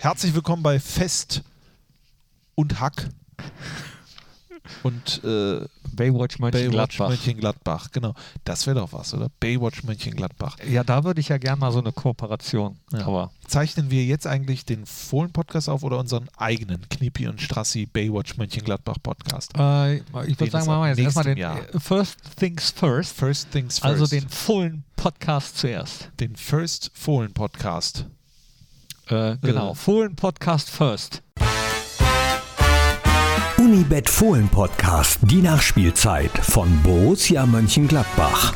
Herzlich willkommen bei Fest und Hack und äh, Baywatch Baywatch Mönchengladbach. Mönchengladbach. Genau, das wäre doch was, oder? Baywatch Mönchengladbach. Ja, da würde ich ja gerne mal so eine Kooperation. Ja. Aber Zeichnen wir jetzt eigentlich den Fohlen-Podcast auf oder unseren eigenen Knippi und Strassi Baywatch Mönchengladbach-Podcast? äh, ich würde sagen, machen wir jetzt erstmal den nächstem äh, First Things First. First things first. Also den vollen Podcast zuerst. den First Fohlen-Podcast. Äh, genau, Fohlen Podcast First. Unibet Fohlen Podcast, die Nachspielzeit von Borussia Mönchengladbach.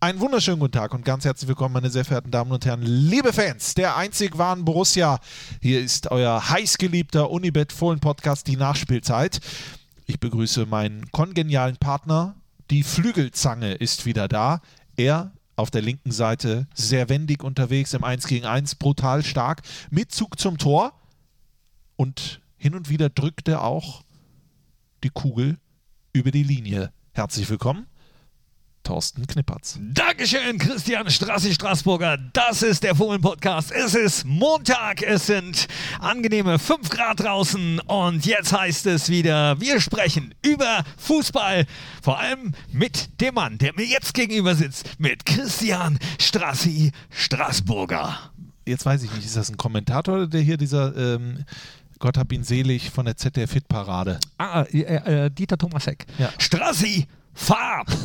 Einen wunderschönen guten Tag und ganz herzlich willkommen, meine sehr verehrten Damen und Herren, liebe Fans der einzig wahren Borussia. Hier ist euer heißgeliebter Unibet Fohlen Podcast, die Nachspielzeit. Ich begrüße meinen kongenialen Partner. Die Flügelzange ist wieder da. Er auf der linken Seite sehr wendig unterwegs im 1 gegen 1, brutal stark, mit Zug zum Tor. Und hin und wieder drückt er auch die Kugel über die Linie. Herzlich willkommen, Thorsten Knippertz. Dankeschön, Christian Strassi Straßburger. Das ist der Fohlen Podcast. Es ist Montag, es sind angenehme 5 Grad draußen und jetzt heißt es wieder, wir sprechen über Fußball. Vor allem mit dem Mann, der mir jetzt gegenüber sitzt, mit Christian Strassi Straßburger. Jetzt weiß ich nicht, ist das ein Kommentator oder der hier dieser, ähm, Gott hab ihn selig, von der ZDF-Hit-Parade? Ah, äh, äh, Dieter Thomasek. Ja. Strassi, fahr ab!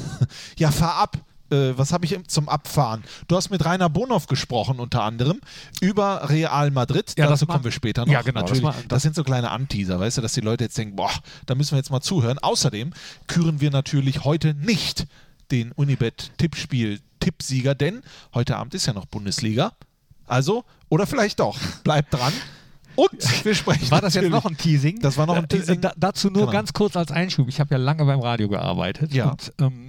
Ja, fahr ab. Äh, was habe ich zum Abfahren? Du hast mit Rainer Bonhoff gesprochen, unter anderem, über Real Madrid. Ja, Dazu kommen wir später noch. Ja, genau, das Natürlich. Das, das- sind so kleine Anteaser, weißt du, dass die Leute jetzt denken, boah, da müssen wir jetzt mal zuhören. Außerdem küren wir natürlich heute nicht den Unibet-Tippspiel-Tippsieger, denn heute Abend ist ja noch Bundesliga. Also, oder vielleicht doch. Bleibt dran. Und wir sprechen. War das jetzt noch ein Teasing? Das war noch ein Äh, Teasing. Da, dazu nur Genau. ganz kurz als Einschub. Ich habe ja lange beim Radio gearbeitet. Ja. Und ähm, äh,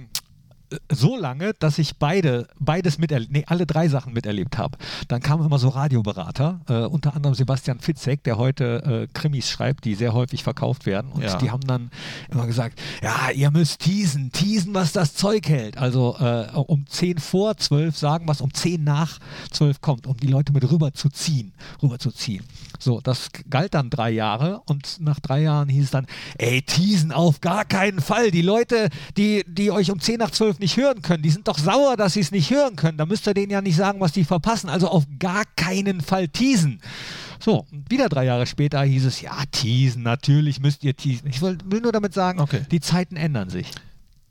so lange, dass ich beide, beides miterlebt, nee, alle drei Sachen miterlebt habe. Dann kamen immer so Radioberater, äh, unter anderem Sebastian Fitzek, der heute äh, Krimis schreibt, die sehr häufig verkauft werden. Und Ja. die haben dann immer gesagt, ja, ihr müsst teasen, teasen, was das Zeug hält. Also äh, um 10 vor 12 sagen, was um 10 nach 12 kommt, um die Leute mit rüber zu ziehen, rüber zu ziehen. So, das galt dann drei Jahre und nach drei Jahren hieß es dann, ey, teasen auf gar keinen Fall. Die Leute, die, die euch um 10 nach 12 nicht hören können, die sind doch sauer, dass sie es nicht hören können. Da müsst ihr denen ja nicht sagen, was die verpassen. Also auf gar keinen Fall teasen. So, und wieder drei Jahre später hieß es, ja, teasen, natürlich müsst ihr teasen. Ich will, will nur damit sagen, Okay. die Zeiten ändern sich.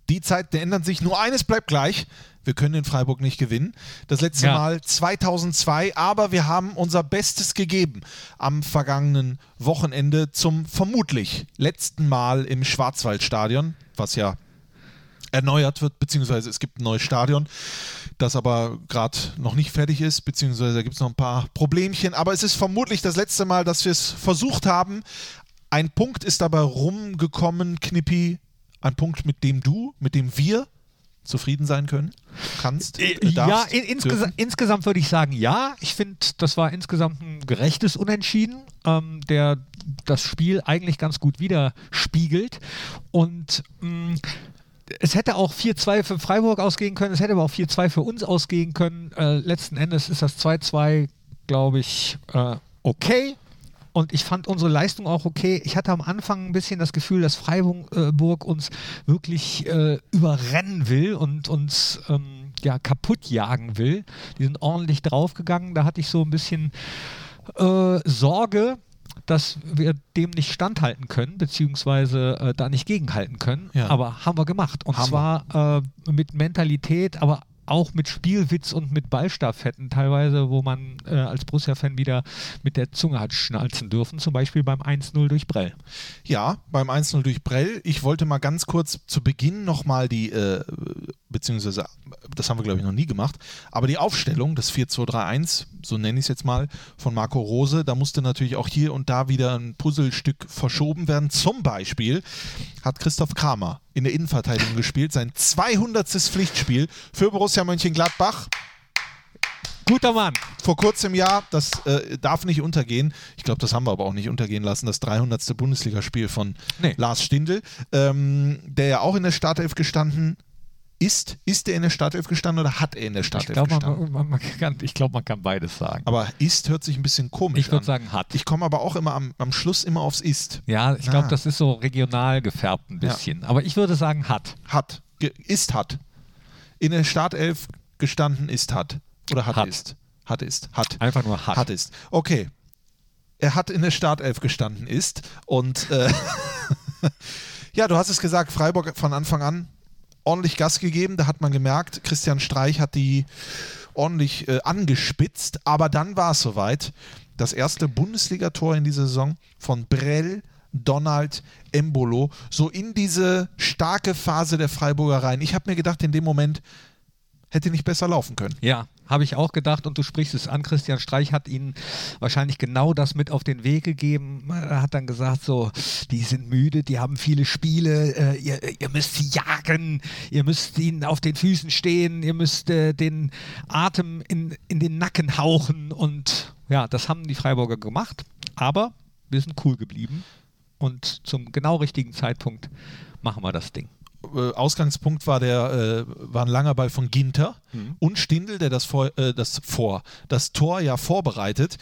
Die Zeiten ändern sich. Nur eines bleibt gleich. Wir können in Freiburg nicht gewinnen. Das letzte Ja. Mal 2002, aber wir haben unser Bestes gegeben am vergangenen Wochenende zum vermutlich letzten Mal im Schwarzwaldstadion, was ja erneuert wird, beziehungsweise es gibt ein neues Stadion, das aber gerade noch nicht fertig ist, beziehungsweise da gibt es noch ein paar Problemchen. Aber es ist vermutlich das letzte Mal, dass wir es versucht haben. Ein Punkt ist dabei rumgekommen, Knippi. Ein Punkt, mit dem du, mit dem wir zufrieden sein können, kannst. äh, ja, darfst, in, insgesa insgesamt würde ich sagen, ja. Ich finde, das war insgesamt ein gerechtes Unentschieden, ähm, der das Spiel eigentlich ganz gut widerspiegelt. Und mh, es hätte auch 4-2 für Freiburg ausgehen können, es hätte aber auch 4-2 für uns ausgehen können. Äh, letzten Endes ist das 2-2, glaube ich, äh, okay. Und ich fand unsere Leistung auch okay. Ich hatte am Anfang ein bisschen das Gefühl, dass Freiburg uns wirklich äh, überrennen will und uns ähm, ja, kaputt jagen will. Die sind ordentlich draufgegangen. Da hatte ich so ein bisschen äh, Sorge, dass wir dem nicht standhalten können, beziehungsweise äh, da nicht gegenhalten können. Ja. Aber haben wir gemacht. Und Haben zwar äh, mit Mentalität, aber auch mit Spielwitz und mit Ballstaffetten teilweise, wo man äh, als Borussia-Fan wieder mit der Zunge hat schnalzen dürfen, zum Beispiel beim 1-0 durch Brell. Ja, beim 1-0 durch Brell. Ich wollte mal ganz kurz zu Beginn nochmal die, äh, beziehungsweise, das haben wir glaube ich noch nie gemacht, aber die Aufstellung, das 4-2-3-1, so nenne ich es jetzt mal, von Marco Rose, da musste natürlich auch hier und da wieder ein Puzzlestück verschoben werden. Zum Beispiel hat Christoph Kramer in der Innenverteidigung gespielt, sein 200. Pflichtspiel für Borussia Mönchengladbach. Guter Mann. vor kurzem Jahr, das äh, darf nicht untergehen. Ich glaube, das haben wir aber auch nicht untergehen lassen, das 300. Bundesligaspiel von Nee. Lars Stindl, ähm, der ja auch in der Startelf gestanden Ist, ist er in der Startelf gestanden oder hat er in der Ich Startelf glaube, gestanden? man, man, kann, ich glaub, man kann beides sagen. Aber ist hört sich ein bisschen komisch Ich würde an. sagen, hat. Ich komme aber auch immer am, am Schluss immer aufs ist. ja, ich glaube, Ah. das ist so regional gefärbt ein Ja. bisschen. Aber ich würde sagen, hat. Hat. Ge ist hat. In der Startelf gestanden ist hat. Oder hat, Hat. ist. Hat ist. Hat. Einfach nur hat. Hat ist. Okay. Er hat in der Startelf gestanden ist. Und äh, ja, du hast es gesagt, Freiburg von Anfang an ordentlich Gas gegeben. Da hat man gemerkt, Christian Streich hat die ordentlich äh, angespitzt. Aber dann war es soweit. Das erste Bundesligator in dieser Saison von Brell, Donald, Embolo, so in diese starke Phase der Freiburger rein. Ich habe mir gedacht, in dem Moment hätte nicht besser laufen können. Ja, habe ich auch gedacht und du sprichst es an. Christian Streich hat ihnen wahrscheinlich genau das mit auf den Weg gegeben. Er hat dann gesagt, so, die sind müde, die haben viele Spiele, äh, ihr, ihr müsst sie jagen, ihr müsst ihnen auf den Füßen stehen, ihr müsst äh, den Atem in, in den Nacken hauchen und ja, das haben die Freiburger gemacht, aber wir sind cool geblieben und zum genau richtigen Zeitpunkt machen wir das Ding. Äh, Ausgangspunkt war der äh, war ein langer Ball von Ginter und Stindl, der das vor, äh, das vor das Tor ja vorbereitet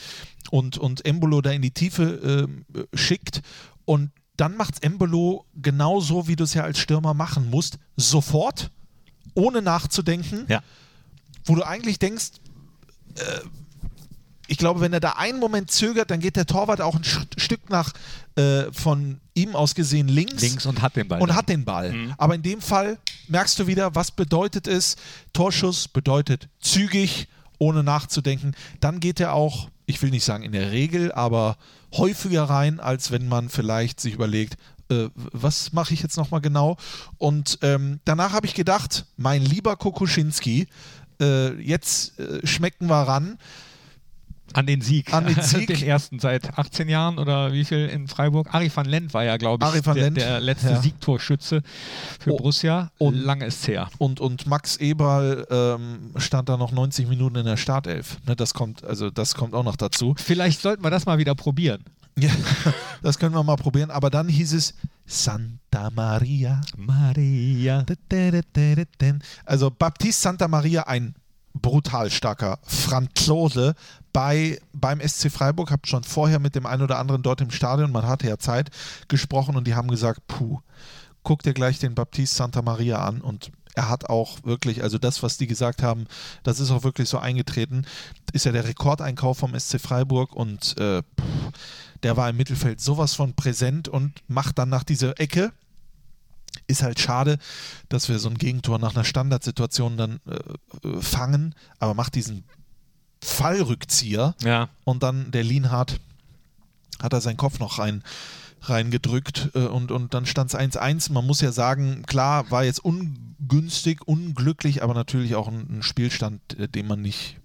und und Embolo da in die Tiefe äh, schickt und dann macht's Embolo genauso, wie du es ja als Stürmer machen musst, sofort, ohne nachzudenken, Ja. wo du eigentlich denkst, äh, ich glaube, wenn er da einen Moment zögert, dann geht der Torwart auch ein Sch Stück nach äh, von ihm aus gesehen links Links und hat den Ball. und dann. hat den Ball. Mhm. Aber in dem Fall merkst du wieder, was bedeutet es? Torschuss bedeutet zügig, ohne nachzudenken. Dann geht er auch, ich will nicht sagen in der Regel, aber häufiger rein, als wenn man vielleicht sich überlegt, äh, was mache ich jetzt nochmal genau? Und ähm, danach habe ich gedacht, mein lieber Kokuschinski, äh, jetzt äh, schmecken wir ran. An den Sieg. An den Sieg. den ersten seit 18 Jahren oder wie viel in Freiburg? Ari van Lent war ja, glaube ich, der, Lent, der letzte ja. Siegtorschütze für Oh, Borussia. und- lange ist es her. Und, und Max Eberl ähm, stand da noch 90 Minuten in der Startelf. Ne, das kommt, also das kommt auch noch dazu. Vielleicht sollten wir das mal wieder probieren. Ja, das können wir mal probieren. Aber dann hieß es Santa Maria. Maria. Also Baptiste Santa Maria, ein brutal starker Franzose bei, beim SC Freiburg. Habe schon vorher mit dem einen oder anderen dort im Stadion, man hatte ja Zeit, gesprochen und die haben gesagt, puh, guck dir gleich den Baptiste Santa Maria an und er hat auch wirklich, also das, was die gesagt haben, das ist auch wirklich so eingetreten, ist ja der Rekordeinkauf vom SC Freiburg und äh, puh, der war im Mittelfeld sowas von präsent und macht dann nach dieser Ecke, ist halt schade, dass wir so ein Gegentor nach einer Standardsituation dann äh, äh, fangen, aber macht diesen Fallrückzieher Ja. und dann der Lienhardt hat er seinen Kopf noch rein reingedrückt äh, und, und dann stand es 1-1. Man muss ja sagen, klar, war jetzt ungünstig, unglücklich, aber natürlich auch ein, ein Spielstand, äh, den man nicht,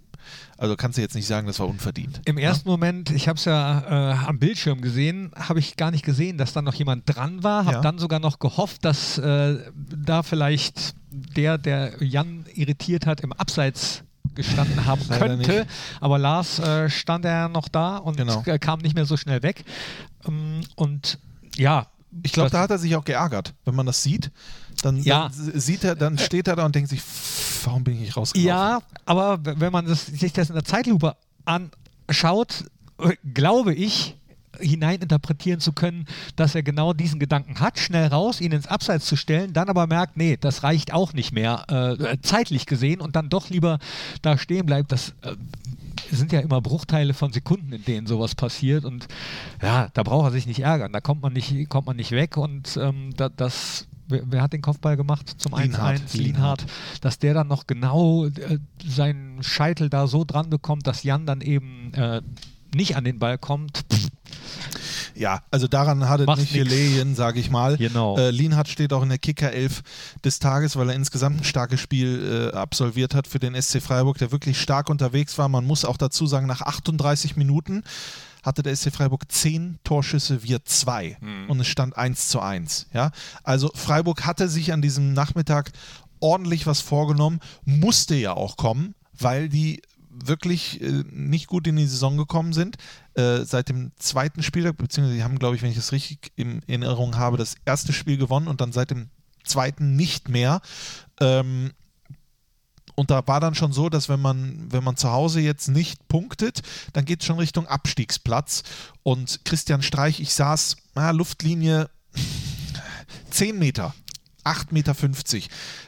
also kannst du jetzt nicht sagen, das war unverdient. Im ersten Moment, ich habe es ja äh, am Bildschirm gesehen, habe ich gar nicht gesehen, dass da noch jemand dran war. Habe Ja. dann sogar noch gehofft, dass äh, da vielleicht der, der Jan irritiert hat, im Abseits gestanden haben Leider könnte. nicht. Aber Lars äh, stand er noch da und Genau. äh, kam nicht mehr so schnell weg. Ähm, und ja. Ich glaube, da hat er sich auch geärgert. Wenn man das sieht, dann, Ja. dann sieht er, dann steht er da und denkt sich, "Pff, warum bin ich nicht rausgelaufen? Ja, aber wenn man das, sich das in der Zeitlupe anschaut, äh, glaube ich, hineininterpretieren zu können, dass er genau diesen Gedanken hat, schnell raus, ihn ins Abseits zu stellen, dann aber merkt, nee, das reicht auch nicht mehr, äh, zeitlich gesehen und dann doch lieber da stehen bleibt. Das äh, sind ja immer Bruchteile von Sekunden, in denen sowas passiert und ja, da braucht er sich nicht ärgern, da kommt man nicht, kommt man nicht weg und ähm, da, das Wer, wer hat den Kopfball gemacht zum 1-1? Lienhardt. Lienhardt. Dass der dann noch genau äh, seinen Scheitel da so dran bekommt, dass Jan dann eben äh, nicht an den Ball kommt. Pff, Ja, also daran hat es nicht gelegen, sage ich mal. Genau. Äh, Lienhardt steht auch in der Kicker-Elf des Tages, weil er insgesamt ein starkes Spiel äh, absolviert hat für den SC Freiburg, der wirklich stark unterwegs war. Man muss auch dazu sagen, nach 38 Minuten hatte der SC Freiburg 10 Torschüsse, wir 2 und es stand 1 zu 1. Ja? Also Freiburg hatte sich an diesem Nachmittag ordentlich was vorgenommen, musste ja auch kommen, weil die wirklich äh, nicht gut in die Saison gekommen sind. Äh, seit dem zweiten Spieltag, beziehungsweise die haben, glaube ich, wenn ich das richtig in Erinnerung habe, das erste Spiel gewonnen und dann seit dem zweiten nicht mehr. Ähm, und da war dann schon so, dass wenn man, wenn man zu Hause jetzt nicht punktet, dann geht es schon Richtung Abstiegsplatz. Und Christian Streich, ich saß, na, Luftlinie 10 Meter 8,50 Meter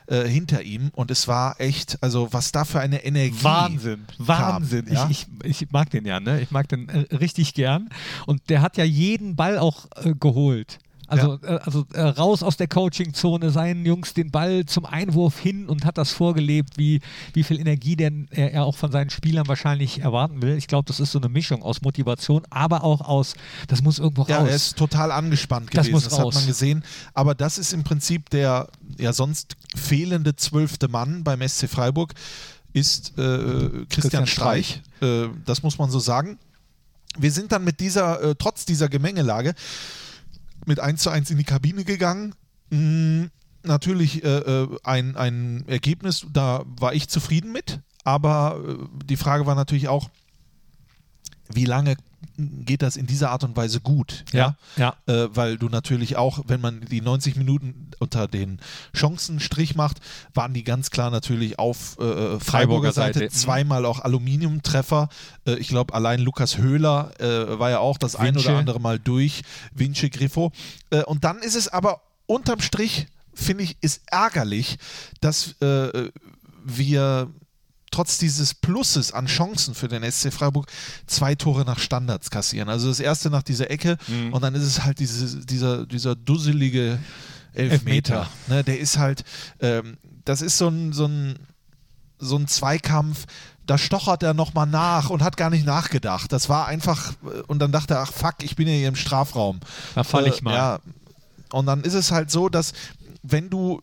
äh, hinter ihm und es war echt, also was da für eine Energie. Wahnsinn, Wahnsinn. Kam, ja? ich, ich, ich, mag den ja, ne? Ich mag den äh, richtig gern. Und der hat ja jeden Ball auch äh, geholt. Also, ja. äh, also äh, raus aus der Coaching-Zone, seinen Jungs den Ball zum Einwurf hin und hat das vorgelebt, wie, wie viel Energie denn er, er auch von seinen Spielern wahrscheinlich erwarten will. Ich glaube, das ist so eine Mischung aus Motivation, aber auch aus, das muss irgendwo raus. Ja, er ist total angespannt gewesen, das, muss das hat man gesehen. Aber das ist im Prinzip der ja sonst fehlende zwölfte Mann beim SC Freiburg, ist äh, Christian, Christian, Streich. Streich. Äh, das muss man so sagen. Wir sind dann mit dieser, äh, trotz dieser Gemengelage, mit 1 zu 1 in die Kabine gegangen. Mhm, natürlich äh, äh, ein, ein Ergebnis, da war ich zufrieden mit. Aber äh, die Frage war natürlich auch, wie lange geht das in dieser Art und Weise gut. Ja, ja. Äh, weil du natürlich auch, wenn man die 90 Minuten unter den Chancenstrich macht, waren die ganz klar natürlich auf äh, äh Freiburger, Freiburger Seite. Seite. Mhm. Zweimal auch Aluminiumtreffer. Äh, ich glaube, allein Lukas Höhler äh, war ja auch das Vinci. ein oder andere Mal durch. Vinci Griffo. Äh, und dann ist es aber unterm Strich, finde ich, ist ärgerlich, dass wir trotz dieses Pluses an Chancen für den SC Freiburg zwei Tore nach Standards kassieren. Also das erste nach dieser Ecke mhm. und dann ist es halt diese, dieser, dieser dusselige Elfmeter. Elfmeter. Ne, der ist halt, ähm, das ist so ein, so ein, so ein Zweikampf, da stochert er nochmal nach und hat gar nicht nachgedacht. Das war einfach, äh, und dann dachte er, ach fuck, ich bin ja hier im Strafraum. Da falle ich äh, mal. Ja. Und dann ist es halt so, dass wenn du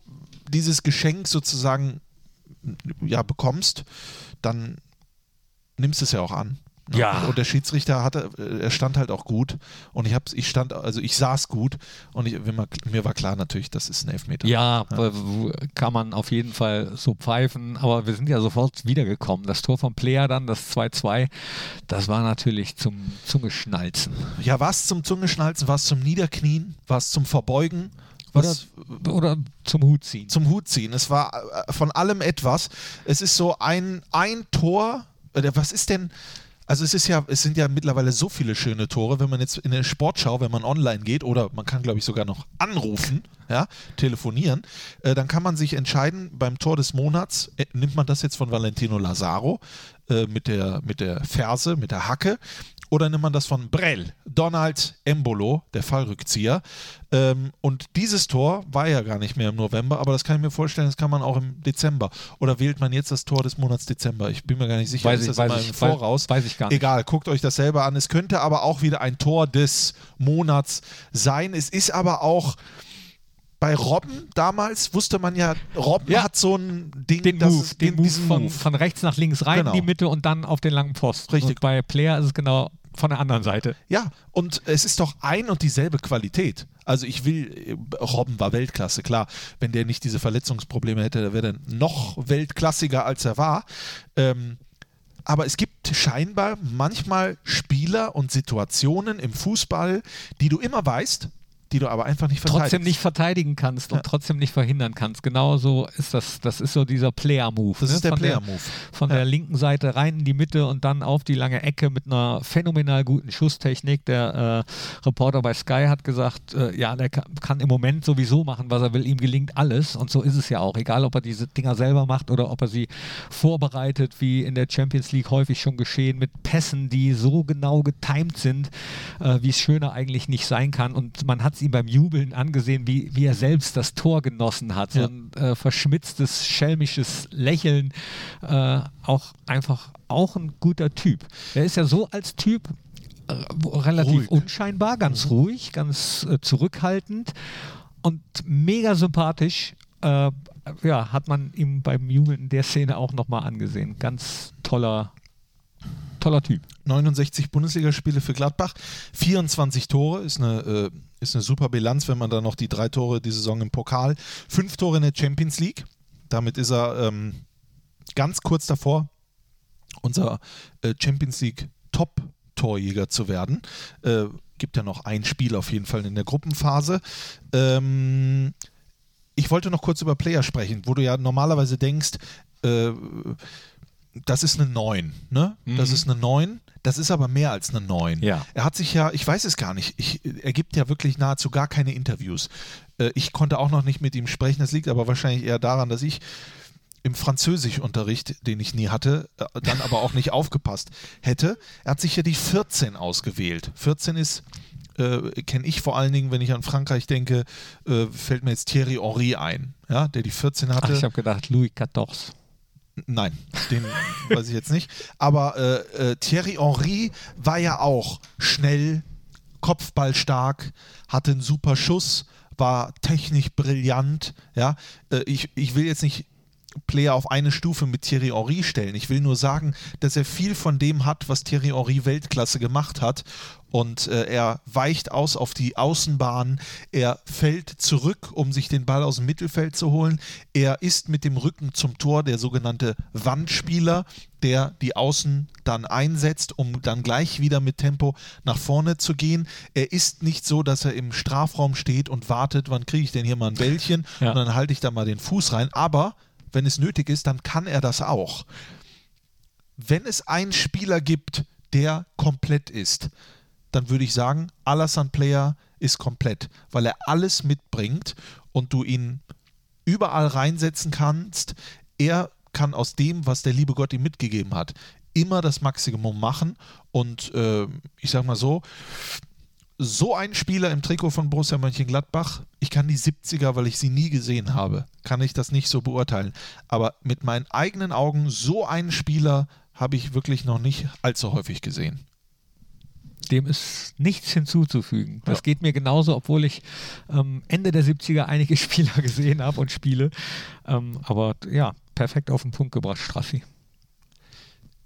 dieses Geschenk sozusagen ja, bekommst, dann nimmst du es ja auch an. Ne? Ja. Und der Schiedsrichter hatte, er stand halt auch gut und ich habe, ich stand, also ich saß gut und ich, mir war klar natürlich, das ist ein Elfmeter. Ja, ja, kann man auf jeden Fall so pfeifen, aber wir sind ja sofort wiedergekommen. Das Tor vom Player dann, das 2-2, das war natürlich zum Zungeschnalzen. Ja, was zum Zungeschnalzen, was zum Niederknien, was zum Verbeugen. Was, oder, oder, zum Hut ziehen. Zum Hut ziehen. Es war äh, von allem etwas. Es ist so ein, ein Tor. Was ist denn. Also es ist ja, es sind ja mittlerweile so viele schöne Tore, wenn man jetzt in der Sportschau, wenn man online geht oder man kann, glaube ich, sogar noch anrufen, ja, telefonieren, äh, dann kann man sich entscheiden, beim Tor des Monats äh, nimmt man das jetzt von Valentino Lazaro äh, mit, der, mit der Ferse, mit der Hacke oder nimmt man das von Brell, Donald Embolo, der Fallrückzieher. Ähm, und dieses Tor war ja gar nicht mehr im November, aber das kann ich mir vorstellen, das kann man auch im Dezember. Oder wählt man jetzt das Tor des Monats Dezember? Ich bin mir gar nicht sicher. Weiß, ist das ich, weiß, ich, Voraus? Weiß, weiß ich gar nicht. Egal, guckt euch das selber an. Es könnte aber auch wieder ein Tor des Monats sein. Es ist aber auch bei Robben damals wusste man ja, Robben ja. hat so ein Ding, den das Move, den Move von, von, rechts nach links rein genau. in die Mitte und dann auf den langen Post. Richtig. Und bei Player ist es genau von der anderen Seite. Ja, und es ist doch ein und dieselbe Qualität. Also ich will, Robben war Weltklasse, klar. Wenn der nicht diese Verletzungsprobleme hätte, wäre er noch weltklassiger, als er war. Ähm, aber es gibt scheinbar manchmal Spieler und Situationen im Fußball, die du immer weißt, die du aber einfach nicht verteidigst. Trotzdem nicht verteidigen kannst ja. und trotzdem nicht verhindern kannst. Genauso ist das, das ist so dieser Player-Move. Das ne? ist der Player-Move. Von ja. der linken Seite rein in die Mitte und dann auf die lange Ecke mit einer phänomenal guten Schusstechnik. Der äh, Reporter bei Sky hat gesagt, äh, ja, der kann, kann, im Moment sowieso machen, was er will. Ihm gelingt alles und so ist es ja auch. Egal, ob er diese Dinger selber macht oder ob er sie vorbereitet, wie in der Champions League häufig schon geschehen, mit Pässen, die so genau getimt sind, äh, wie es schöner eigentlich nicht sein kann. Und man hat sie ihm beim Jubeln angesehen, wie, wie er selbst das Tor genossen hat. Ja. So ein äh, verschmitztes, schelmisches Lächeln. Äh, auch einfach auch ein guter Typ. Er ist ja so als Typ äh, relativ ruhig. unscheinbar, ganz mhm. ruhig, ganz äh, zurückhaltend und mega sympathisch. Äh, ja, hat man ihm beim Jubeln in der Szene auch nochmal angesehen. Ganz toller toller Typ. 69 Bundesligaspiele für Gladbach, 24 Tore, ist eine, äh, ist eine super Bilanz, wenn man dann noch die drei Tore die Saison im Pokal, fünf Tore in der Champions League. Damit ist er ähm, ganz kurz davor, unser äh, Champions League Top-Torjäger zu werden. Äh, gibt ja noch ein Spiel auf jeden Fall in der Gruppenphase. Ähm, ich wollte noch kurz über Player sprechen, wo du ja normalerweise denkst, äh, das ist eine 9, ne? Das ist eine 9. Das ist aber mehr als eine 9. Ja. Er hat sich ja, ich weiß es gar nicht, ich, er gibt ja wirklich nahezu gar keine Interviews. Äh, ich konnte auch noch nicht mit ihm sprechen, das liegt aber wahrscheinlich eher daran, dass ich im Französischunterricht, den ich nie hatte, äh, dann aber auch nicht aufgepasst hätte. Er hat sich ja die 14 ausgewählt. 14 ist, äh, kenne ich vor allen Dingen, wenn ich an Frankreich denke, äh, fällt mir jetzt Thierry Henry ein, ja, der die 14 Ach, hatte. ich habe gedacht, Louis XIV. Nein, den weiß ich jetzt nicht. Aber äh, äh, Thierry Henry war ja auch schnell, kopfballstark, hatte einen super Schuss, war technisch brillant. Ja, äh, ich, ich will jetzt nicht Player auf eine Stufe mit Thierry Henry stellen. Ich will nur sagen, dass er viel von dem hat, was Thierry Henry Weltklasse gemacht hat. Und äh, er weicht aus auf die Außenbahn, er fällt zurück, um sich den Ball aus dem Mittelfeld zu holen. Er ist mit dem Rücken zum Tor der sogenannte Wandspieler, der die Außen dann einsetzt, um dann gleich wieder mit Tempo nach vorne zu gehen. Er ist nicht so, dass er im Strafraum steht und wartet, wann kriege ich denn hier mal ein Bällchen Ja. und dann halte ich da mal den Fuß rein. Aber wenn es nötig ist, dann kann er das auch. Wenn es einen Spieler gibt, der komplett ist, dann würde ich sagen, Alassane Player ist komplett, weil er alles mitbringt und du ihn überall reinsetzen kannst. Er kann aus dem, was der liebe Gott ihm mitgegeben hat, immer das Maximum machen. Und äh, ich sag mal so, so ein Spieler im Trikot von Borussia Mönchengladbach, ich kann die 70er, weil ich sie nie gesehen habe, kann ich das nicht so beurteilen. Aber mit meinen eigenen Augen, so einen Spieler habe ich wirklich noch nicht allzu häufig gesehen. Dem ist nichts hinzuzufügen. Das Ja. geht mir genauso, obwohl ich ähm, Ende der 70er einige Spieler gesehen habe und spiele. Ähm, aber ja, perfekt auf den Punkt gebracht, Strassi.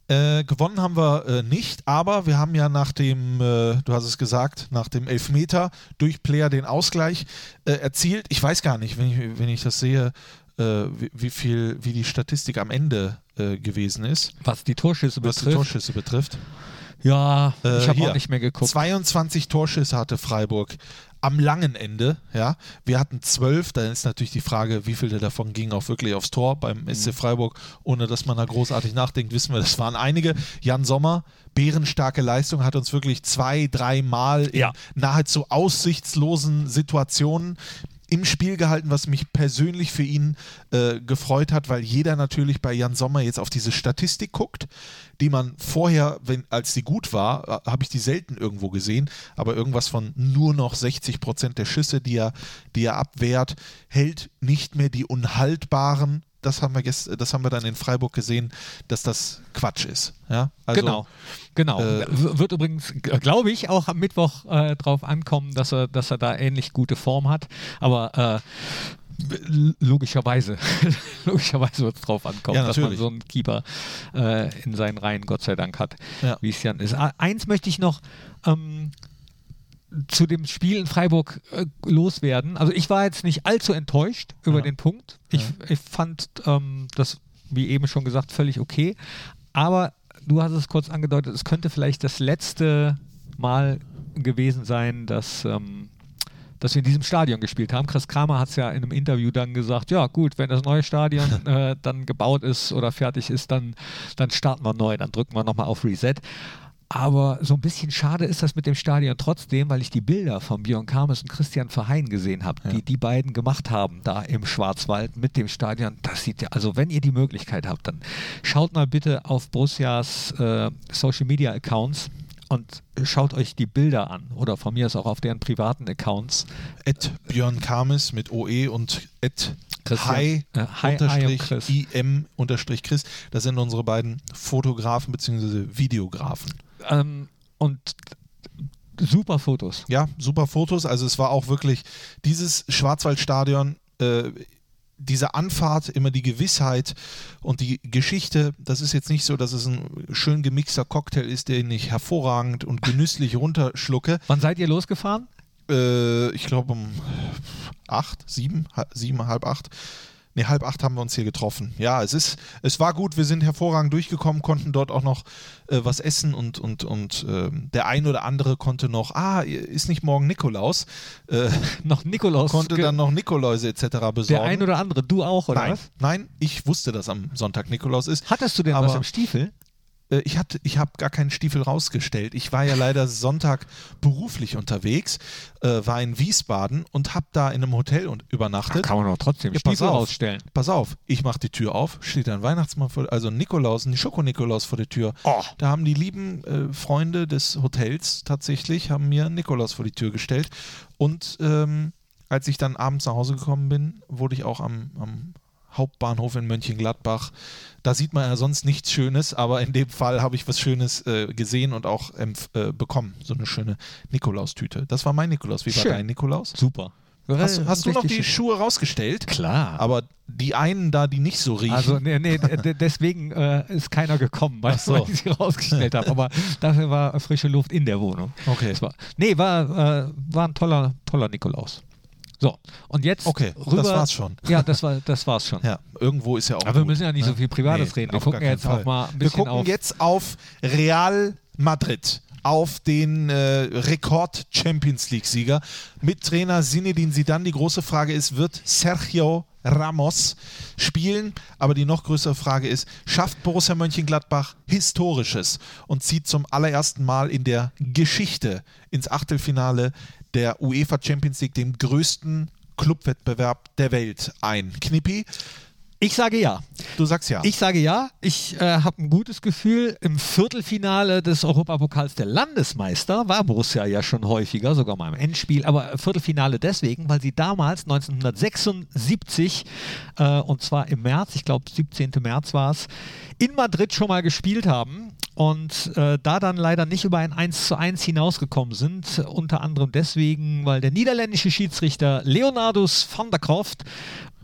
Äh, gewonnen haben wir äh, nicht, aber wir haben ja nach dem, äh, du hast es gesagt, nach dem Elfmeter durch Player den Ausgleich äh, erzielt. Ich weiß gar nicht, wenn ich, wenn ich das sehe, äh, wie, wie viel, wie die Statistik am Ende äh, gewesen ist, Was die Torschüsse was die betrifft. Torschüsse betrifft. Ja, Äh, ich habe auch nicht mehr geguckt. 22 Torschüsse hatte Freiburg am langen Ende. Ja, wir hatten 12. Da ist natürlich die Frage, wie viele davon gingen auch wirklich aufs Tor beim Mhm. SC Freiburg, ohne dass man da großartig nachdenkt. Wissen wir, das waren einige. Jan Sommer, bärenstarke Leistung, hat uns wirklich zwei, dreimal in Ja. nahezu aussichtslosen Situationen im Spiel gehalten, was mich persönlich für ihn äh, gefreut hat, weil jeder natürlich bei Jan Sommer jetzt auf diese Statistik guckt, die man vorher, wenn, als sie gut war, äh, habe ich die selten irgendwo gesehen, aber irgendwas von nur noch 60 Prozent der Schüsse, die er, die er abwehrt, hält nicht mehr die unhaltbaren. Das haben wir gest das haben wir dann in Freiburg gesehen, dass das Quatsch ist. Ja? Also, genau, genau. äh, Wird übrigens, glaube ich, auch am Mittwoch äh, drauf ankommen, dass er, dass er da ähnlich gute Form hat. Aber äh, logischerweise, logischerweise wird es drauf ankommen, Ja, dass man so einen Keeper äh, in seinen Reihen, Gott sei Dank, hat, Ja. wie es Jan ist. Ah, Eins möchte ich noch ähm, zu dem Spiel in Freiburg äh, loswerden. Also ich war jetzt nicht allzu enttäuscht über Ja. den Punkt. Ich, ich fand ähm, das, wie eben schon gesagt, völlig okay. Aber du hast es kurz angedeutet, es könnte vielleicht das letzte Mal gewesen sein, dass, ähm, dass wir in diesem Stadion gespielt haben. Chris Kramer hat es ja in einem Interview dann gesagt, ja gut, wenn das neue Stadion äh, dann gebaut ist oder fertig ist, dann, dann starten wir neu, dann drücken wir nochmal auf Reset. Aber so ein bisschen schade ist das mit dem Stadion trotzdem, weil ich die Bilder von Björn Kames und Christian Verheyen gesehen habe, die die beiden gemacht haben da im Schwarzwald mit dem Stadion. Das sieht ja, also wenn ihr die Möglichkeit habt, dann schaut mal bitte auf Borussias äh, Social Media Accounts und schaut euch die Bilder an oder von mir aus auch auf deren privaten Accounts. Ed Björn Kames mit OE und Christian. Hi, Äh, hi, unterstrich. IM unterstrich Chris. Das sind unsere beiden Fotografen bzw. Videografen. Ähm, und super Fotos. Ja, super Fotos. Also es war auch wirklich dieses Schwarzwaldstadion, äh, diese Anfahrt, immer die Gewissheit und die Geschichte. Das ist jetzt nicht so, dass es ein schön gemixter Cocktail ist, den ich hervorragend und genüsslich runterschlucke. Wann seid ihr losgefahren? Äh, ich glaube um acht, sieben, sieben, halb acht. Nee, halb acht haben wir uns hier getroffen. Ja, es ist, es war gut, wir sind hervorragend durchgekommen, konnten dort auch noch äh, was essen und, und, und äh, der ein oder andere konnte noch, ah, ist nicht morgen Nikolaus? Äh, noch Nikolaus. Konnte dann noch Nikoläuse etc. besorgen. Der ein oder andere, du auch, oder nein, was? Nein, ich wusste, dass am Sonntag Nikolaus ist. Hattest du denn aber, was im Stiefel? Äh, ich, ich habe gar keinen Stiefel rausgestellt. Ich war ja leider Sonntag beruflich unterwegs, äh, war in Wiesbaden und habe da in einem Hotel und übernachtet. Ach, kann man doch trotzdem Ja, Stiefel pass auf. rausstellen. Pass auf, ich mache die Tür auf, steht ein Weihnachtsmann vor, also ein Nikolaus, ein Schoko-Nikolaus vor der Tür. Oh. Da haben die lieben äh, Freunde des Hotels tatsächlich, haben mir einen Nikolaus vor die Tür gestellt. Und ähm, als ich dann abends nach Hause gekommen bin, wurde ich auch am, am Hauptbahnhof in Mönchengladbach. Da sieht man ja sonst nichts Schönes, aber in dem Fall habe ich was Schönes äh, gesehen und auch äh, bekommen. So eine schöne Nikolaustüte. Das war mein Nikolaus. Wie war Schön. dein Nikolaus? Super. Hast, hast du noch die schön. Schuhe rausgestellt? Klar. Aber die einen da, die nicht so riechen. Also, nee, nee, deswegen äh, ist keiner gekommen, weil, so. weil ich sie rausgestellt habe. Aber dafür war frische Luft in der Wohnung. okay. Das war, nee, war, äh, war ein toller, toller Nikolaus. So, und jetzt Okay, rüber. das war's schon. Ja, das, war, das war's schon. Ja, irgendwo ist ja auch. Aber wir gut, müssen ja nicht ne? so viel Privates reden. Wir auf gucken jetzt keinen auch Fall. mal ein Wir bisschen gucken auf. jetzt auf Real Madrid, auf den äh, Rekord-Champions League-Sieger mit Trainer Zinedine Zidane. Die große Frage ist, wird Sergio Ramos spielen? Aber die noch größere Frage ist, schafft Borussia Mönchengladbach Historisches und zieht zum allerersten Mal in der Geschichte ins Achtelfinale der UEFA Champions League, dem größten Clubwettbewerb der Welt ein? Knippi, Ich sage ja. du sagst ja. Ich sage ja. Ich äh, habe ein gutes Gefühl. Im Viertelfinale des Europapokals der Landesmeister war Borussia ja schon häufiger, sogar mal im Endspiel. Aber Viertelfinale deswegen, weil sie damals 1976 äh, und zwar im März, ich glaube 17. März war es, in Madrid schon mal gespielt haben und äh, da dann leider nicht über ein 1 zu 1 hinausgekommen sind. Unter anderem deswegen, weil der niederländische Schiedsrichter Leonardus van der Kroft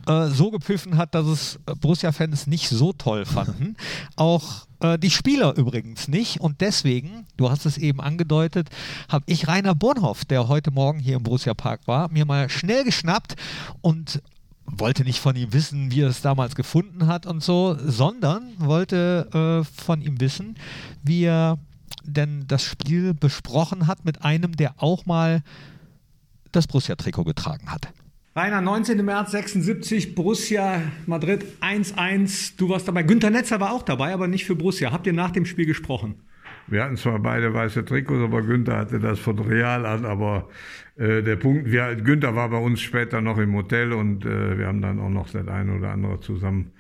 äh, so gepfiffen hat, dass es äh, Borussia-Fans nicht so toll fanden. Auch äh, die Spieler übrigens nicht. Und deswegen, du hast es eben angedeutet, habe ich Rainer Bornhoff, der heute Morgen hier im Borussia-Park war, mir mal schnell geschnappt und wollte nicht von ihm wissen, wie er es damals gefunden hat und so, sondern wollte äh, von ihm wissen, wie er denn das Spiel besprochen hat mit einem, der auch mal das Borussia-Trikot getragen hat. Rainer, 19. März 76, Borussia Madrid 1-1. Du warst dabei. Günter Netzer war auch dabei, aber nicht für Borussia. Habt ihr nach dem Spiel gesprochen? Wir hatten zwar beide weiße Trikots, aber Günther hatte das von Real an. Aber äh, der Punkt, wir, Günther war bei uns später noch im Hotel und äh, wir haben dann auch noch das eine oder andere zusammen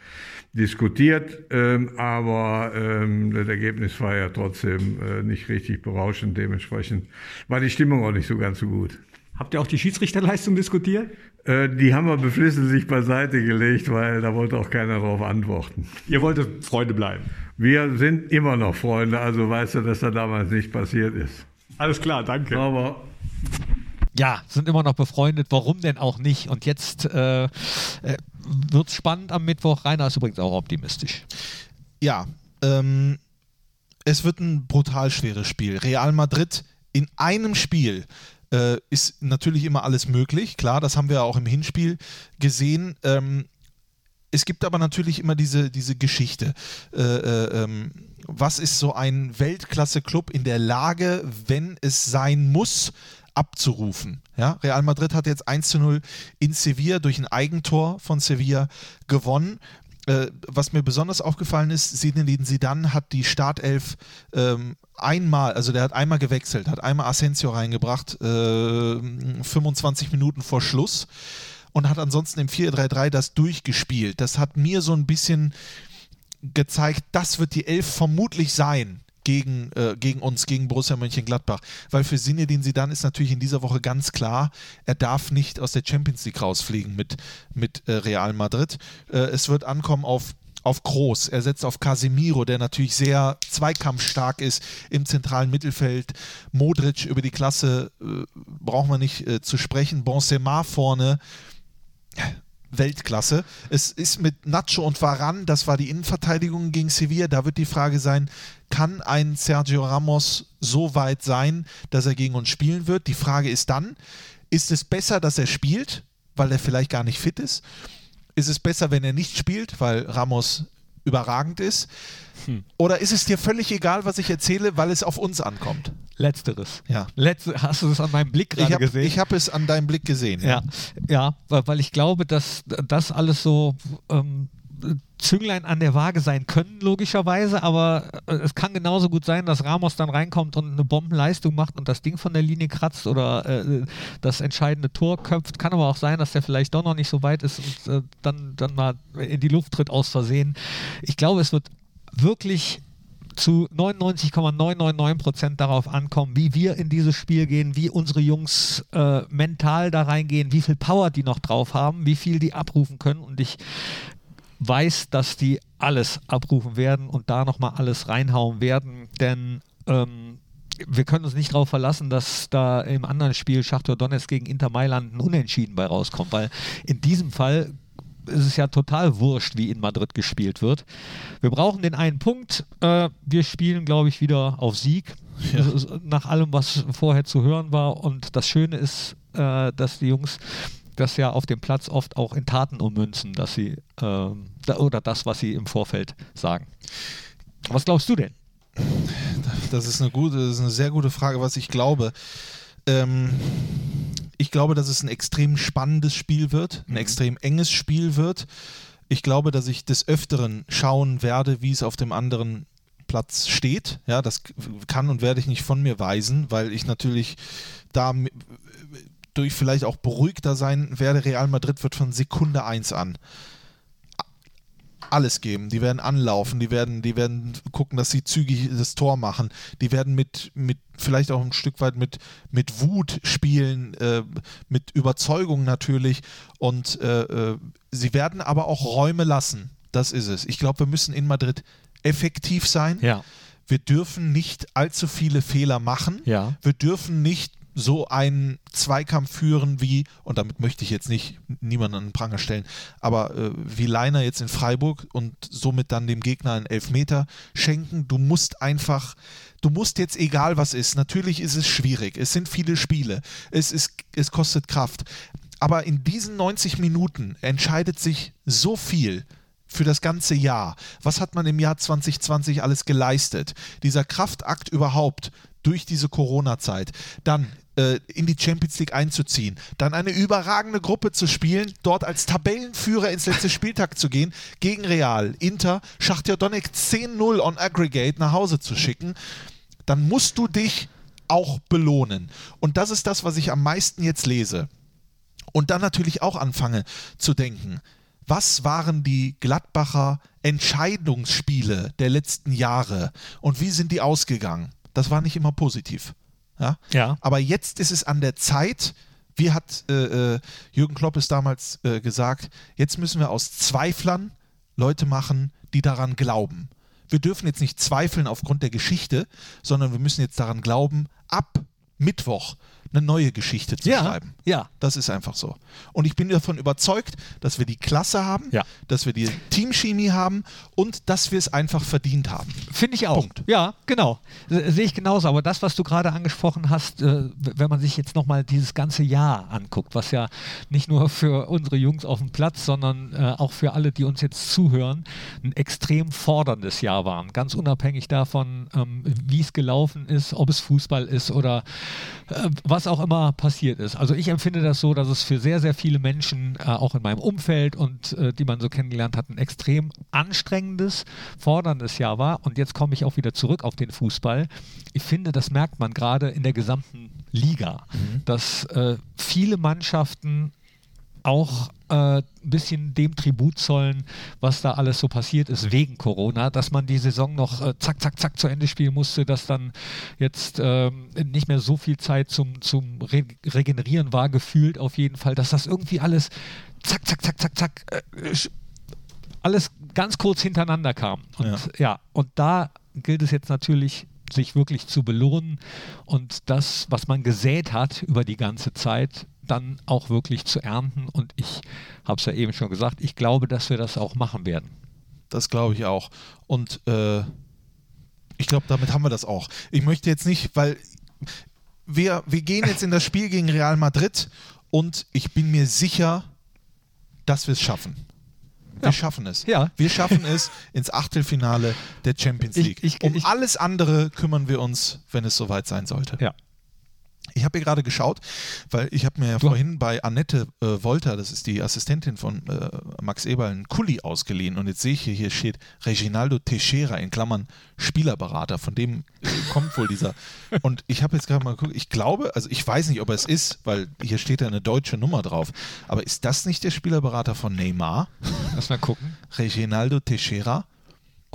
diskutiert. Ähm, aber ähm, das Ergebnis war ja trotzdem äh, nicht richtig berauschend. Dementsprechend war die Stimmung auch nicht so ganz so gut. Habt ihr auch die Schiedsrichterleistung diskutiert? Äh, die haben wir beflissentlich beiseite gelegt, weil da wollte auch keiner darauf antworten. Ihr wolltet Freunde bleiben. Wir sind immer noch Freunde, also weißt du, dass das damals nicht passiert ist. Alles klar, danke. Aber Ja, sind immer noch befreundet. Warum denn auch nicht? Und jetzt äh, äh, wird es spannend am Mittwoch. Rainer ist übrigens auch optimistisch. Ja, ähm, es wird ein brutal schweres Spiel. Real Madrid in einem Spiel äh, ist natürlich immer alles möglich. Klar, das haben wir auch im Hinspiel gesehen. Ähm, es gibt aber natürlich immer diese, diese Geschichte. Äh, äh, ähm, was ist so ein Weltklasse-Club in der Lage, wenn es sein muss, abzurufen? Ja, Real Madrid hat jetzt 1 zu 0 in Sevilla durch ein Eigentor von Sevilla gewonnen. Äh, was mir besonders aufgefallen ist, Zinedine Zidane hat die Startelf ähm, einmal, also der hat einmal gewechselt, hat einmal Asensio reingebracht, äh, 25 Minuten vor Schluss und hat ansonsten im 4-3-3 das durchgespielt. Das hat mir so ein bisschen gezeigt, das wird die Elf vermutlich sein gegen, äh, gegen uns, gegen Borussia Mönchengladbach. Weil für Zinedine Zidane ist natürlich in dieser Woche ganz klar, er darf nicht aus der Champions League rausfliegen mit, mit äh, Real Madrid. Äh, es wird ankommen auf auf Groß. Er setzt auf Casemiro, der natürlich sehr zweikampfstark ist im zentralen Mittelfeld. Modric über die Klasse äh, brauchen wir nicht äh, zu sprechen. Benzema vorne. Weltklasse. Es ist mit Nacho und Varan, das war die Innenverteidigung gegen Sevilla. Da wird die Frage sein, kann ein Sergio Ramos so weit sein, dass er gegen uns spielen wird? Die Frage ist dann, ist es besser, dass er spielt, weil er vielleicht gar nicht fit ist? Ist es besser, wenn er nicht spielt, weil Ramos überragend ist? Hm. Oder ist es dir völlig egal, was ich erzähle, weil es auf uns ankommt? Letzteres. Ja. Letzte, hast du es an meinem Blick gerade gesehen? Ich habe es an deinem Blick gesehen. Ja, ja, weil, weil ich glaube, dass das alles so ähm, Zünglein an der Waage sein können, logischerweise, aber äh, es kann genauso gut sein, dass Ramos dann reinkommt und eine Bombenleistung macht und das Ding von der Linie kratzt oder äh, das entscheidende Tor köpft. Kann aber auch sein, dass der vielleicht doch noch nicht so weit ist und äh, dann, dann mal in die Luft tritt aus Versehen. Ich glaube, es wird wirklich zu 99,999 Prozent darauf ankommen, wie wir in dieses Spiel gehen, wie unsere Jungs äh, mental da reingehen, wie viel Power die noch drauf haben, wie viel die abrufen können. Und ich weiß, dass die alles abrufen werden und da nochmal alles reinhauen werden, denn ähm, wir können uns nicht darauf verlassen, dass da im anderen Spiel Schachtor Donetsk gegen Inter Mailand ein Unentschieden bei rauskommt, weil in diesem Fall ist es ja total wurscht, wie in Madrid gespielt wird. Wir brauchen den einen Punkt. Äh, wir spielen, glaube ich, wieder auf Sieg. Ja. Nach allem, was vorher zu hören war. Und das Schöne ist, äh, dass die Jungs das ja auf dem Platz oft auch in Taten ummünzen, dass sie äh, oder das, was sie im Vorfeld sagen. Was glaubst du denn? Das ist eine gute, das ist eine sehr gute Frage, was ich glaube. Ähm, ich glaube, dass es ein extrem spannendes Spiel wird, ein mhm. extrem enges Spiel wird. Ich glaube, dass ich des Öfteren schauen werde, wie es auf dem anderen Platz steht. Ja, das kann und werde ich nicht von mir weisen, weil ich natürlich da durch vielleicht auch beruhigter sein werde. Real Madrid wird von Sekunde 1 an alles geben. Die werden anlaufen, die werden, die werden gucken, dass sie zügig das Tor machen. Die werden mit, mit vielleicht auch ein Stück weit mit, mit Wut spielen, äh, mit Überzeugung natürlich. Und äh, äh, sie werden aber auch Räume lassen. Das ist es. Ich glaube, wir müssen in Madrid effektiv sein. Ja. Wir dürfen nicht allzu viele Fehler machen. Ja. Wir dürfen nicht so einen Zweikampf führen wie, und damit möchte ich jetzt nicht niemanden an den Pranger stellen, aber äh, wie Leiner jetzt in Freiburg und somit dann dem Gegner einen Elfmeter schenken. Du musst einfach, du musst jetzt, egal was ist, natürlich ist es schwierig, es sind viele Spiele, es, ist, es kostet Kraft, aber in diesen 90 Minuten entscheidet sich so viel für das ganze Jahr. Was hat man im Jahr 2020 alles geleistet? Dieser Kraftakt überhaupt durch diese Corona-Zeit. Dann äh, in die Champions League einzuziehen, dann eine überragende Gruppe zu spielen, dort als Tabellenführer ins letzte Spieltag zu gehen, gegen Real, Inter, Schachtja Donetsk 10-0 on Aggregate nach Hause zu schicken, dann musst du dich auch belohnen. Und das ist das, was ich am meisten jetzt lese. Und dann natürlich auch anfange zu denken, was waren die Gladbacher Entscheidungsspiele der letzten Jahre und wie sind die ausgegangen? Das war nicht immer positiv. Ja? ja. Aber jetzt ist es an der Zeit, wie hat äh, äh, Jürgen Klopp es damals äh, gesagt, jetzt müssen wir aus Zweiflern Leute machen, die daran glauben. Wir dürfen jetzt nicht zweifeln aufgrund der Geschichte, sondern wir müssen jetzt daran glauben, ab Mittwoch eine neue Geschichte zu ja, schreiben. Ja. Das ist einfach so. Und ich bin davon überzeugt, dass wir die Klasse haben, ja. dass wir die Teamchemie haben und dass wir es einfach verdient haben. Finde ich auch. Punkt. Ja, genau. Sehe ich genauso. Aber das, was du gerade angesprochen hast, äh, wenn man sich jetzt nochmal dieses ganze Jahr anguckt, was ja nicht nur für unsere Jungs auf dem Platz, sondern äh, auch für alle, die uns jetzt zuhören, ein extrem forderndes Jahr war. Ganz unabhängig davon, ähm, wie es gelaufen ist, ob es Fußball ist oder äh, was auch immer passiert ist. Also ich empfinde das so, dass es für sehr, sehr viele Menschen, äh, auch in meinem Umfeld und äh, die man so kennengelernt hat, ein extrem anstrengendes, forderndes Jahr war. Und jetzt komme ich auch wieder zurück auf den Fußball. Ich finde, das merkt man gerade in der gesamten Liga, mhm. dass äh, viele Mannschaften auch äh, ein bisschen dem Tribut zollen, was da alles so passiert ist wegen Corona, dass man die Saison noch äh, zack, zack, zack zu Ende spielen musste, dass dann jetzt ähm, nicht mehr so viel Zeit zum, zum Re Regenerieren war, gefühlt auf jeden Fall, dass das irgendwie alles zack, zack, zack, zack, zack, äh, alles ganz kurz hintereinander kam. Und ja. ja, und da gilt es jetzt natürlich sich wirklich zu belohnen und das, was man gesät hat über die ganze Zeit, dann auch wirklich zu ernten. Und ich habe es ja eben schon gesagt, ich glaube, dass wir das auch machen werden. Das glaube ich auch. Und äh, ich glaube, damit haben wir das auch. Ich möchte jetzt nicht, weil wir, wir gehen jetzt in das Spiel gegen Real Madrid und ich bin mir sicher, dass wir es schaffen. Wir schaffen es. Ja. Wir schaffen es ins Achtelfinale der Champions Ich- League. ich- um ich- alles andere kümmern wir uns, wenn es soweit sein sollte. Ja. Ich habe hier gerade geschaut, weil ich habe mir ja vorhin bei Annette äh, Wolter, das ist die Assistentin von äh, Max Eberl, einen Kuli ausgeliehen und jetzt sehe ich hier, hier steht Reginaldo Teixeira in Klammern Spielerberater, von dem äh, kommt wohl dieser. Und ich habe jetzt gerade mal geguckt, ich glaube, also ich weiß nicht, ob er es ist, weil hier steht ja eine deutsche Nummer drauf, aber ist das nicht der Spielerberater von Neymar? Lass mal gucken. Reginaldo Teixeira?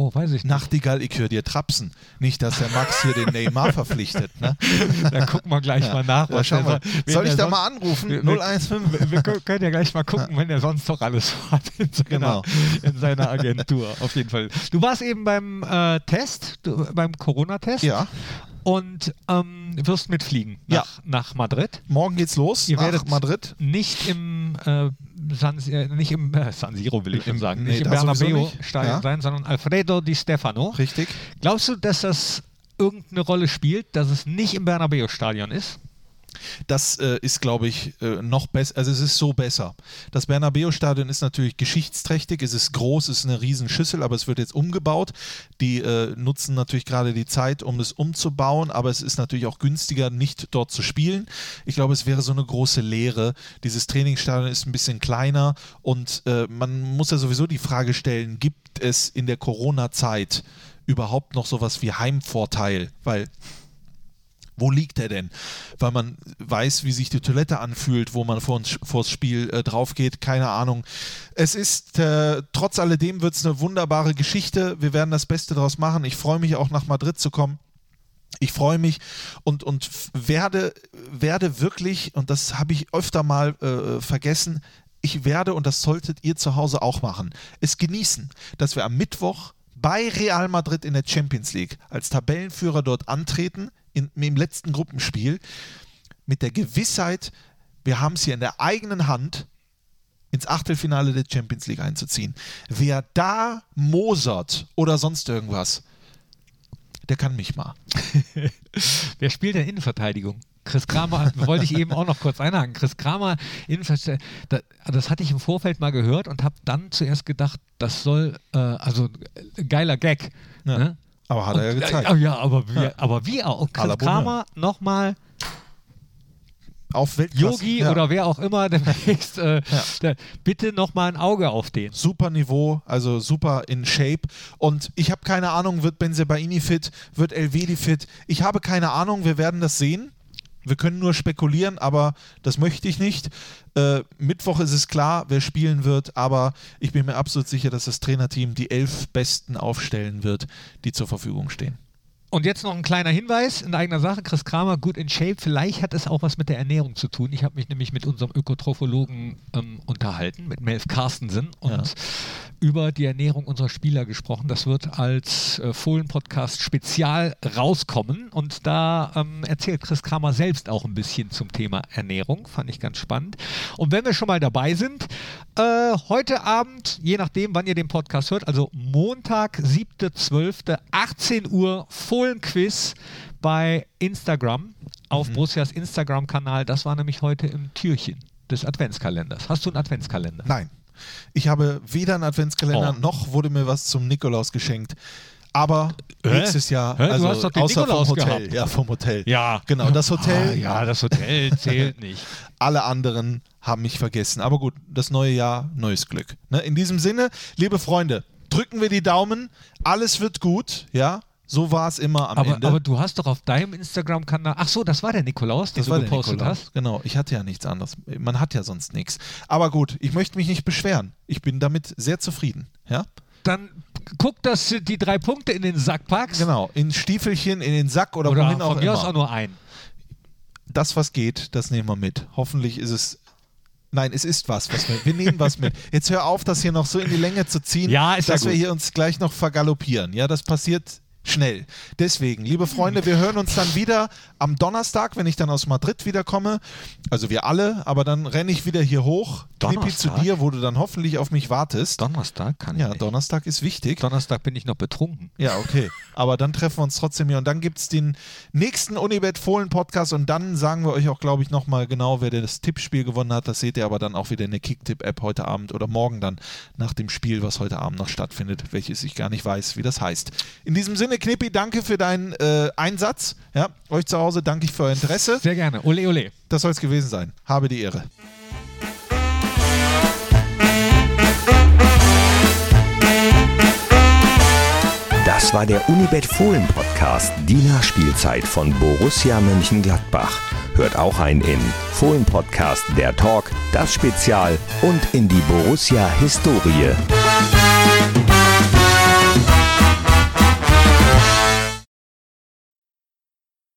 Oh, weiß ich nicht. Nachtigall, ich höre dir trapsen. Nicht, dass der Max hier den Neymar verpflichtet. Ne? Da gucken wir gleich mal nach. Ja, so- wen Soll ich da mal anrufen? Wir- wir- 015. Wir, wir können können ja gleich mal gucken, wenn er sonst doch alles hat in seiner, Genau. in seiner Agentur. Auf jeden Fall. Du warst eben beim äh, Test, du, beim Corona-Test. Ja. Und ähm, wirst mitfliegen nach, Ja. nach Madrid. Morgen geht's los Ihr nach werdet Madrid. nicht im äh, San, äh, nicht im äh, San Siro will ich schon sagen, nee, nicht im da sowieso Bernabeu nicht. Stadion Ja. sein, sondern Alfredo Di Stefano. Richtig. Glaubst du, dass das irgendeine Rolle spielt, dass es nicht im Bernabeu Stadion ist? Das äh, ist, glaube ich, äh, noch besser. Also es ist so besser. Das Bernabeu-Stadion ist natürlich geschichtsträchtig. Es ist groß, es ist eine Riesenschüssel, aber es wird jetzt umgebaut. Die äh, nutzen natürlich gerade die Zeit, um es umzubauen, aber es ist natürlich auch günstiger, nicht dort zu spielen. Ich glaube, es wäre so eine große Lehre. Dieses Trainingsstadion ist ein bisschen kleiner und äh, man muss ja sowieso die Frage stellen, gibt es in der Corona-Zeit überhaupt noch sowas wie Heimvorteil? Weil wo liegt er denn? Weil man weiß, wie sich die Toilette anfühlt, wo man vor, vor das Spiel äh, drauf geht, keine Ahnung. Es ist, äh, trotz alledem wird es eine wunderbare Geschichte. Wir werden das Beste daraus machen. Ich freue mich auch nach Madrid zu kommen. Ich freue mich und, und werde, werde wirklich, und das habe ich öfter mal äh, vergessen, ich werde, und das solltet ihr zu Hause auch machen, es genießen, dass wir am Mittwoch bei Real Madrid in der Champions League als Tabellenführer dort antreten, in, im letzten Gruppenspiel, mit der Gewissheit, wir haben es hier in der eigenen Hand, ins Achtelfinale der Champions League einzuziehen. Wer da mosert oder sonst irgendwas, der kann mich mal. Wer spielt denn Innenverteidigung? Chris Kramer, wollte ich eben auch noch kurz einhaken. Chris Kramer, das hatte ich im Vorfeld mal gehört und habe dann zuerst gedacht, das soll, äh, also äh, geiler Gag. Ja. Ne? Aber hat er ja Und, gezeigt. äh, ja, aber wie, aber wie auch. Und Chris Kramer nochmal Auf Weltklasse. Yogi Ja. oder wer auch immer demnächst, äh, Ja. der, bitte nochmal ein Auge auf den. super Niveau, also super in Shape. Und ich habe keine Ahnung, wird Benzebaini fit, wird Elvedi fit? Ich habe keine Ahnung, wir werden das sehen. Wir können nur spekulieren, aber das möchte ich nicht. Äh, Mittwoch ist es klar, wer spielen wird, aber ich bin mir absolut sicher, dass das Trainerteam die elf Besten aufstellen wird, die zur Verfügung stehen. Und jetzt noch ein kleiner Hinweis in eigener Sache. Chris Kramer, gut in Shape. Vielleicht hat es auch was mit der Ernährung zu tun. Ich habe mich nämlich mit unserem Ökotrophologen ähm, unterhalten, mit Melf Carstensen, und Ja. über die Ernährung unserer Spieler gesprochen. Das wird als äh, Fohlen-Podcast spezial rauskommen. Und da ähm, erzählt Chris Kramer selbst auch ein bisschen zum Thema Ernährung. Fand ich ganz spannend. Und wenn wir schon mal dabei sind, äh, heute Abend, je nachdem, wann ihr den Podcast hört, also Montag, 7.12., 18 Uhr, Fohlen-Quiz bei Instagram auf Borussias Instagram-Kanal. Das war nämlich heute im Türchen des Adventskalenders. Hast du einen Adventskalender? Nein, ich habe weder einen Adventskalender Oh. noch wurde mir was zum Nikolaus geschenkt. Aber nächstes Jahr, Hä? Also außer Nikolaus vom Hotel, gehabt. ja vom Hotel. Ja. Genau, das Hotel. Ah, ja, das Hotel zählt nicht. Alle anderen haben mich vergessen. Aber gut, das neue Jahr, neues Glück. Ne? In diesem Sinne, liebe Freunde, drücken wir die Daumen. Alles wird gut. Ja, so war es immer am Aber, Ende. aber du hast doch auf deinem Instagram-Kanal, ach so, das war der Nikolaus, den das du war der gepostet Nikolaus. hast. Genau, ich hatte ja nichts anderes. Man hat ja sonst nichts. Aber gut, ich möchte mich nicht beschweren. Ich bin damit sehr zufrieden. Ja, Dann guck, dass du die drei Punkte in den Sack packst. genau. In Stiefelchen, in den Sack oder, Oder wohin auch von mir aus immer. auch nur ein. das, was geht, das nehmen wir mit. Hoffentlich ist es. Nein, es ist was. was wir, wir nehmen was mit. Jetzt hör auf, das hier noch so in die Länge zu ziehen, Ja, ist ja dass wir hier uns gleich noch vergaloppieren. Ja, das passiert schnell. Deswegen, liebe Freunde, wir hören uns dann wieder am Donnerstag, wenn ich dann aus Madrid wiederkomme. Also wir alle, aber dann renne ich wieder hier hoch, Knippi zu dir, wo du dann hoffentlich auf mich wartest. Donnerstag kann ich Ja, nicht. Donnerstag ist wichtig. Donnerstag bin ich noch betrunken. Ja, okay. Aber dann treffen wir uns trotzdem hier und dann gibt es den nächsten Unibet Fohlen Podcast und dann sagen wir euch auch, glaube ich, nochmal genau, wer das Tippspiel gewonnen hat. Das seht ihr aber dann auch wieder in der Kicktipp-App heute Abend oder morgen dann nach dem Spiel, was heute Abend noch stattfindet, welches ich gar nicht weiß, wie das heißt. In diesem Sinne, Knippi, danke für deinen äh, Einsatz. Ja, euch zu Hause danke ich für euer Interesse. Sehr gerne. Ole, ole. Das soll es gewesen sein. Habe die Ehre. Das war der Unibet Fohlen Podcast, die Nachspielzeit von Borussia Mönchengladbach. Hört auch ein in Fohlen Podcast, der Talk, das Spezial und in die Borussia Historie.